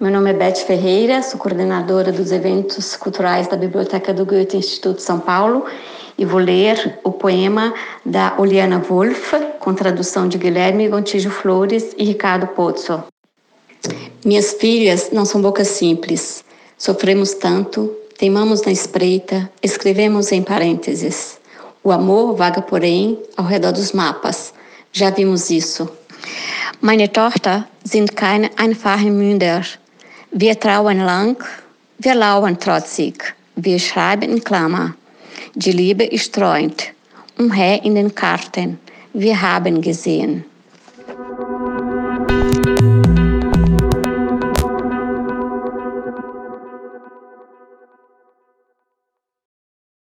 Meu nome é Beth Ferreira, sou coordenadora dos eventos culturais da Biblioteca do Goethe Instituto São Paulo e vou ler o poema da Oliana Wolff, com tradução de Guilherme Gontijo Flores e Ricardo Pozzo. Minhas filhas não são bocas simples. Sofremos tanto, teimamos na espreita, escrevemos em parênteses. O amor vaga, porém, ao redor dos mapas. Já vimos isso. Meine Tochter sind keine einfachen Münder. Wir trauen lang, wir lauern trotzig, wir schreiben in Klammer. Die Liebe ist treuend, umher in den Karten, wir haben gesehen.